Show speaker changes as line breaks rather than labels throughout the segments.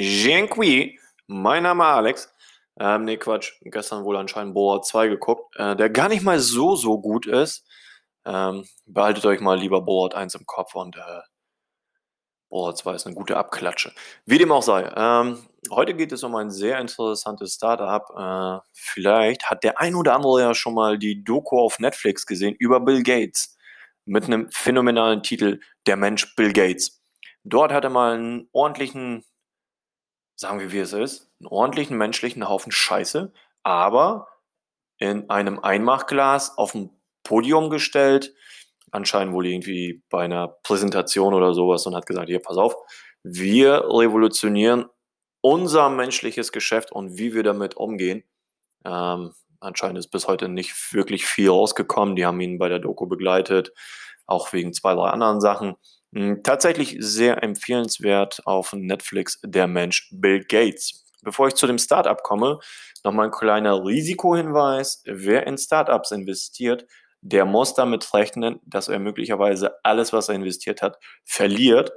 Genqui, mein Name Alex. Ähm, nee, Quatsch, gestern wohl anscheinend Boa 2 geguckt, äh, der gar nicht mal so, so gut ist. Ähm, behaltet euch mal lieber Board 1 im Kopf und äh, Board 2 ist eine gute Abklatsche. Wie dem auch sei. Ähm, heute geht es um ein sehr interessantes Startup. Äh, vielleicht hat der ein oder andere ja schon mal die Doku auf Netflix gesehen über Bill Gates mit einem phänomenalen Titel Der Mensch Bill Gates. Dort hat er mal einen ordentlichen, sagen wir wie es ist, einen ordentlichen menschlichen Haufen Scheiße, aber in einem Einmachglas auf dem Podium gestellt, anscheinend wohl irgendwie bei einer Präsentation oder sowas und hat gesagt, hier, pass auf, wir revolutionieren unser menschliches Geschäft und wie wir damit umgehen. Ähm, anscheinend ist bis heute nicht wirklich viel rausgekommen. Die haben ihn bei der Doku begleitet, auch wegen zwei, drei anderen Sachen. Hm, tatsächlich sehr empfehlenswert auf Netflix der Mensch Bill Gates. Bevor ich zu dem Startup komme, nochmal ein kleiner Risikohinweis. Wer in Startups investiert, der muss damit rechnen, dass er möglicherweise alles, was er investiert hat, verliert,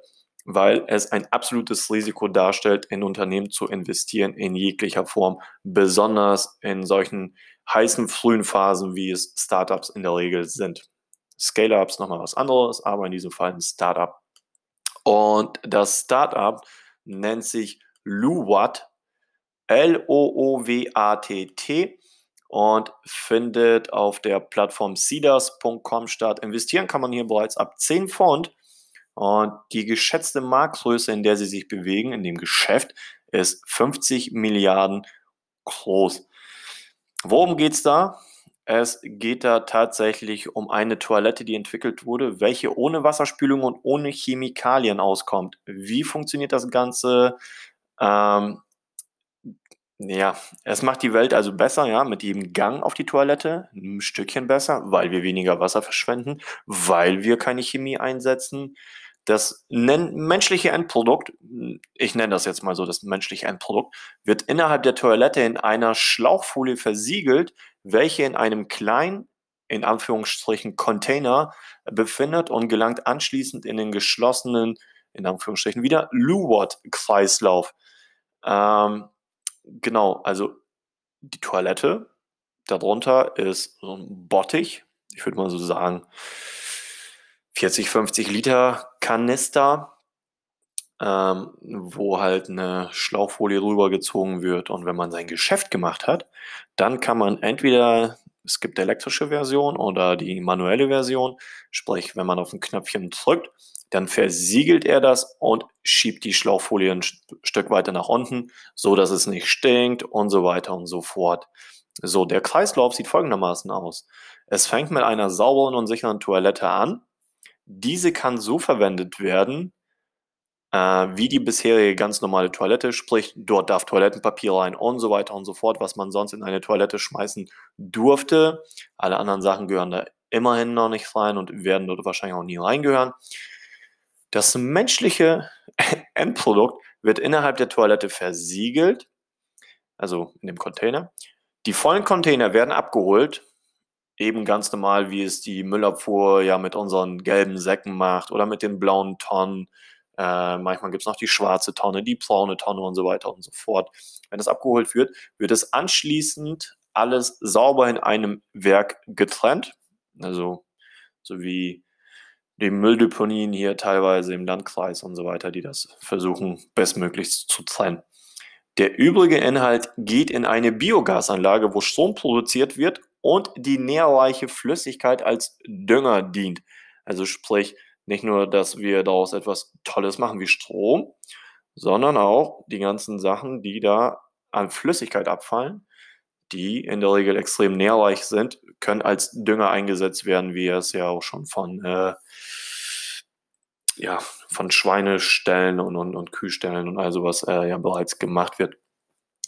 weil es ein absolutes Risiko darstellt, in Unternehmen zu investieren in jeglicher Form, besonders in solchen heißen frühen Phasen, wie es Startups in der Regel sind. Scale-ups nochmal was anderes, aber in diesem Fall ein Startup. Und das Startup nennt sich Luwat, L-O-O-W-A-T-T und findet auf der Plattform cedars.com statt. Investieren kann man hier bereits ab 10 Pfund und die geschätzte Marktgröße, in der sie sich bewegen, in dem Geschäft, ist 50 Milliarden groß. Worum geht es da? Es geht da tatsächlich um eine Toilette, die entwickelt wurde, welche ohne Wasserspülung und ohne Chemikalien auskommt. Wie funktioniert das Ganze? Ähm, ja, es macht die Welt also besser, ja, mit jedem Gang auf die Toilette ein Stückchen besser, weil wir weniger Wasser verschwenden, weil wir keine Chemie einsetzen. Das menschliche Endprodukt, ich nenne das jetzt mal so, das menschliche Endprodukt, wird innerhalb der Toilette in einer Schlauchfolie versiegelt, welche in einem kleinen, in Anführungsstrichen, Container befindet und gelangt anschließend in den geschlossenen, in Anführungsstrichen, wieder Luwot-Kreislauf. Ähm, Genau, also die Toilette, darunter ist so ein Bottich, ich würde mal so sagen 40, 50 Liter Kanister, ähm, wo halt eine Schlauchfolie rübergezogen wird. Und wenn man sein Geschäft gemacht hat, dann kann man entweder, es gibt elektrische Version oder die manuelle Version, sprich, wenn man auf ein Knöpfchen drückt, dann versiegelt er das und schiebt die Schlauchfolie ein Stück weiter nach unten, so dass es nicht stinkt und so weiter und so fort. So, der Kreislauf sieht folgendermaßen aus. Es fängt mit einer sauberen und sicheren Toilette an. Diese kann so verwendet werden, äh, wie die bisherige ganz normale Toilette, sprich, dort darf Toilettenpapier rein und so weiter und so fort, was man sonst in eine Toilette schmeißen durfte. Alle anderen Sachen gehören da immerhin noch nicht rein und werden dort wahrscheinlich auch nie reingehören. Das menschliche Endprodukt wird innerhalb der Toilette versiegelt, also in dem Container. Die vollen Container werden abgeholt, eben ganz normal, wie es die Müllabfuhr ja mit unseren gelben Säcken macht oder mit den blauen Tonnen. Äh, manchmal gibt es noch die schwarze Tonne, die braune Tonne und so weiter und so fort. Wenn es abgeholt wird, wird es anschließend alles sauber in einem Werk getrennt. Also so wie die Mülldeponien hier teilweise im Landkreis und so weiter, die das versuchen, bestmöglichst zu trennen. Der übrige Inhalt geht in eine Biogasanlage, wo Strom produziert wird und die nährreiche Flüssigkeit als Dünger dient. Also sprich, nicht nur, dass wir daraus etwas Tolles machen wie Strom, sondern auch die ganzen Sachen, die da an Flüssigkeit abfallen, die in der Regel extrem nährreich sind, können als Dünger eingesetzt werden, wie es ja auch schon von, äh, ja, von Schweineställen und, und, und Kühställen und all sowas äh, ja bereits gemacht wird.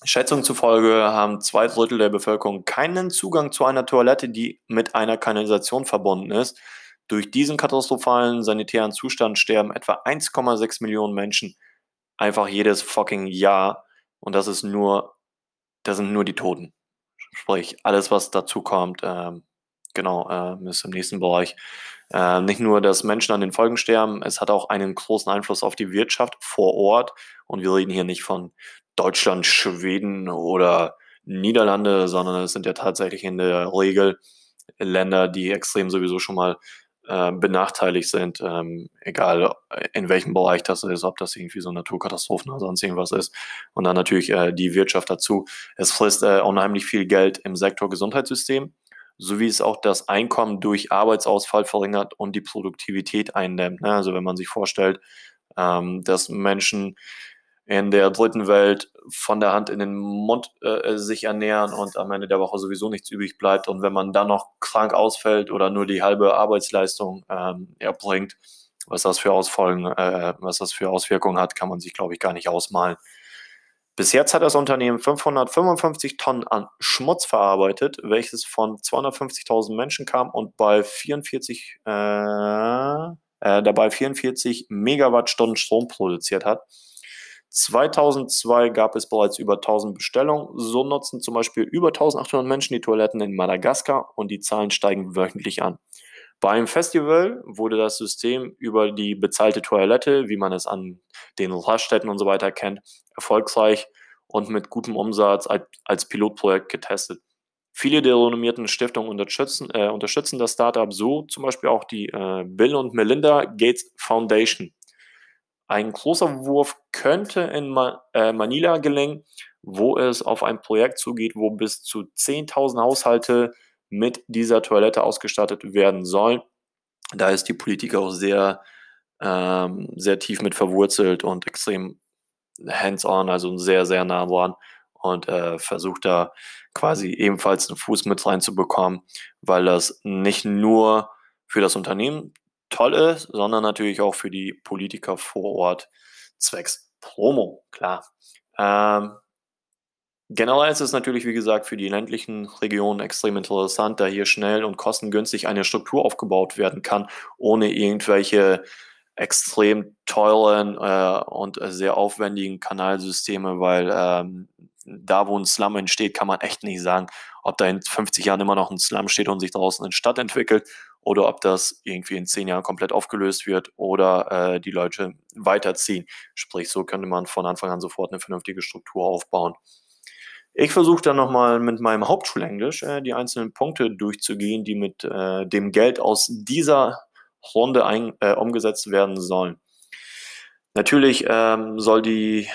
Schätzungen zufolge haben zwei Drittel der Bevölkerung keinen Zugang zu einer Toilette, die mit einer Kanalisation verbunden ist. Durch diesen katastrophalen sanitären Zustand sterben etwa 1,6 Millionen Menschen einfach jedes fucking Jahr. Und das ist nur, das sind nur die Toten. Sprich, alles, was dazu kommt, ähm, genau, äh, ist im nächsten Bereich. Äh, nicht nur, dass Menschen an den Folgen sterben, es hat auch einen großen Einfluss auf die Wirtschaft vor Ort. Und wir reden hier nicht von Deutschland, Schweden oder Niederlande, sondern es sind ja tatsächlich in der Regel Länder, die extrem sowieso schon mal äh, benachteiligt sind, ähm, egal in welchem Bereich das ist, ob das irgendwie so Naturkatastrophen oder sonst irgendwas ist. Und dann natürlich äh, die Wirtschaft dazu. Es frisst äh, unheimlich viel Geld im Sektor Gesundheitssystem, sowie es auch das Einkommen durch Arbeitsausfall verringert und die Produktivität eindämmt. Ne? Also wenn man sich vorstellt, ähm, dass Menschen in der dritten Welt von der Hand in den Mund äh, sich ernähren und am Ende der Woche sowieso nichts übrig bleibt. Und wenn man dann noch krank ausfällt oder nur die halbe Arbeitsleistung ähm, erbringt, was das für Ausfolgen, äh, was das für Auswirkungen hat, kann man sich, glaube ich, gar nicht ausmalen. Bis jetzt hat das Unternehmen 555 Tonnen an Schmutz verarbeitet, welches von 250.000 Menschen kam und bei 44, äh, äh, dabei 44 Megawattstunden Strom produziert hat. 2002 gab es bereits über 1000 Bestellungen. So nutzen zum Beispiel über 1800 Menschen die Toiletten in Madagaskar und die Zahlen steigen wöchentlich an. Bei einem Festival wurde das System über die bezahlte Toilette, wie man es an den Raststätten und so weiter kennt, erfolgreich und mit gutem Umsatz als Pilotprojekt getestet. Viele der renommierten Stiftungen unterstützen, äh, unterstützen das Startup so, zum Beispiel auch die äh, Bill und Melinda Gates Foundation. Ein großer Wurf könnte in äh, Manila gelingen, wo es auf ein Projekt zugeht, wo bis zu 10.000 Haushalte mit dieser Toilette ausgestattet werden sollen. Da ist die Politik auch sehr, ähm, sehr tief mit verwurzelt und extrem hands-on, also sehr, sehr nah dran und äh, versucht da quasi ebenfalls einen Fuß mit reinzubekommen, weil das nicht nur für das Unternehmen toll ist, sondern natürlich auch für die Politiker vor Ort zwecks Promo, klar. Ähm, generell ist es natürlich, wie gesagt, für die ländlichen Regionen extrem interessant, da hier schnell und kostengünstig eine Struktur aufgebaut werden kann, ohne irgendwelche extrem teuren äh, und sehr aufwendigen Kanalsysteme, weil ähm, da, wo ein Slum entsteht, kann man echt nicht sagen, ob da in 50 Jahren immer noch ein Slum steht und sich draußen eine Stadt entwickelt oder ob das irgendwie in 10 Jahren komplett aufgelöst wird oder äh, die Leute weiterziehen. Sprich, so könnte man von Anfang an sofort eine vernünftige Struktur aufbauen. Ich versuche dann nochmal mit meinem Hauptschulenglisch äh, die einzelnen Punkte durchzugehen, die mit äh, dem Geld aus dieser Runde ein, äh, umgesetzt werden sollen. Natürlich ähm, soll die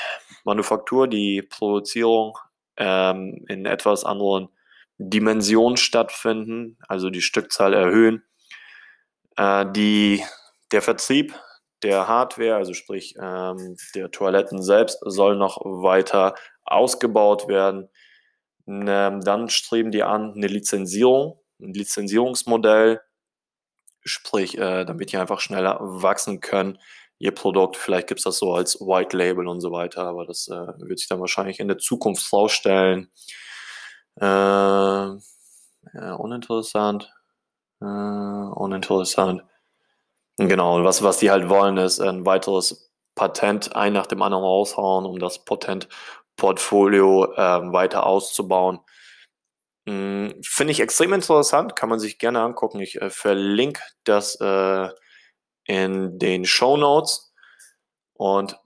Manufaktur, die Produzierung ähm, in etwas anderen Dimensionen stattfinden, also die Stückzahl erhöhen. Äh, die, der Vertrieb der Hardware, also sprich ähm, der Toiletten selbst, soll noch weiter ausgebaut werden. Ähm, dann streben die an eine Lizenzierung, ein Lizenzierungsmodell, sprich, äh, damit die einfach schneller wachsen können ihr Produkt. Vielleicht gibt es das so als White Label und so weiter, aber das äh, wird sich dann wahrscheinlich in der Zukunft rausstellen. Äh, ja, uninteressant. Äh, uninteressant. Genau, was, was die halt wollen, ist ein weiteres Patent ein nach dem anderen raushauen, um das Patentportfolio äh, weiter auszubauen. Hm, Finde ich extrem interessant, kann man sich gerne angucken. Ich äh, verlinke das äh, in den Show Notes. Und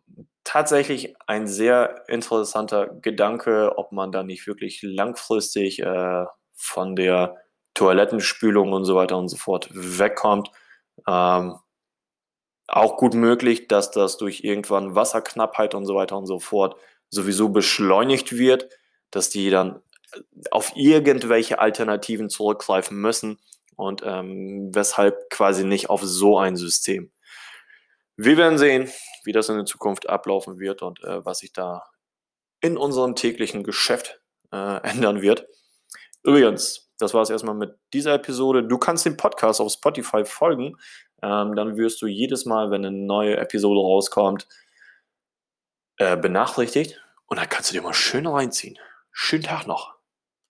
tatsächlich ein sehr interessanter Gedanke, ob man da nicht wirklich langfristig äh, von der Toilettenspülung und so weiter und so fort wegkommt. Ähm, auch gut möglich, dass das durch irgendwann Wasserknappheit und so weiter und so fort sowieso beschleunigt wird, dass die dann auf irgendwelche Alternativen zurückgreifen müssen und ähm, weshalb quasi nicht auf so ein System. Wir werden sehen, wie das in der Zukunft ablaufen wird und äh, was sich da in unserem täglichen Geschäft äh, ändern wird. Übrigens, das war es erstmal mit dieser Episode. Du kannst dem Podcast auf Spotify folgen. Ähm, dann wirst du jedes Mal, wenn eine neue Episode rauskommt, äh, benachrichtigt. Und dann kannst du dir mal schön reinziehen. Schönen Tag noch.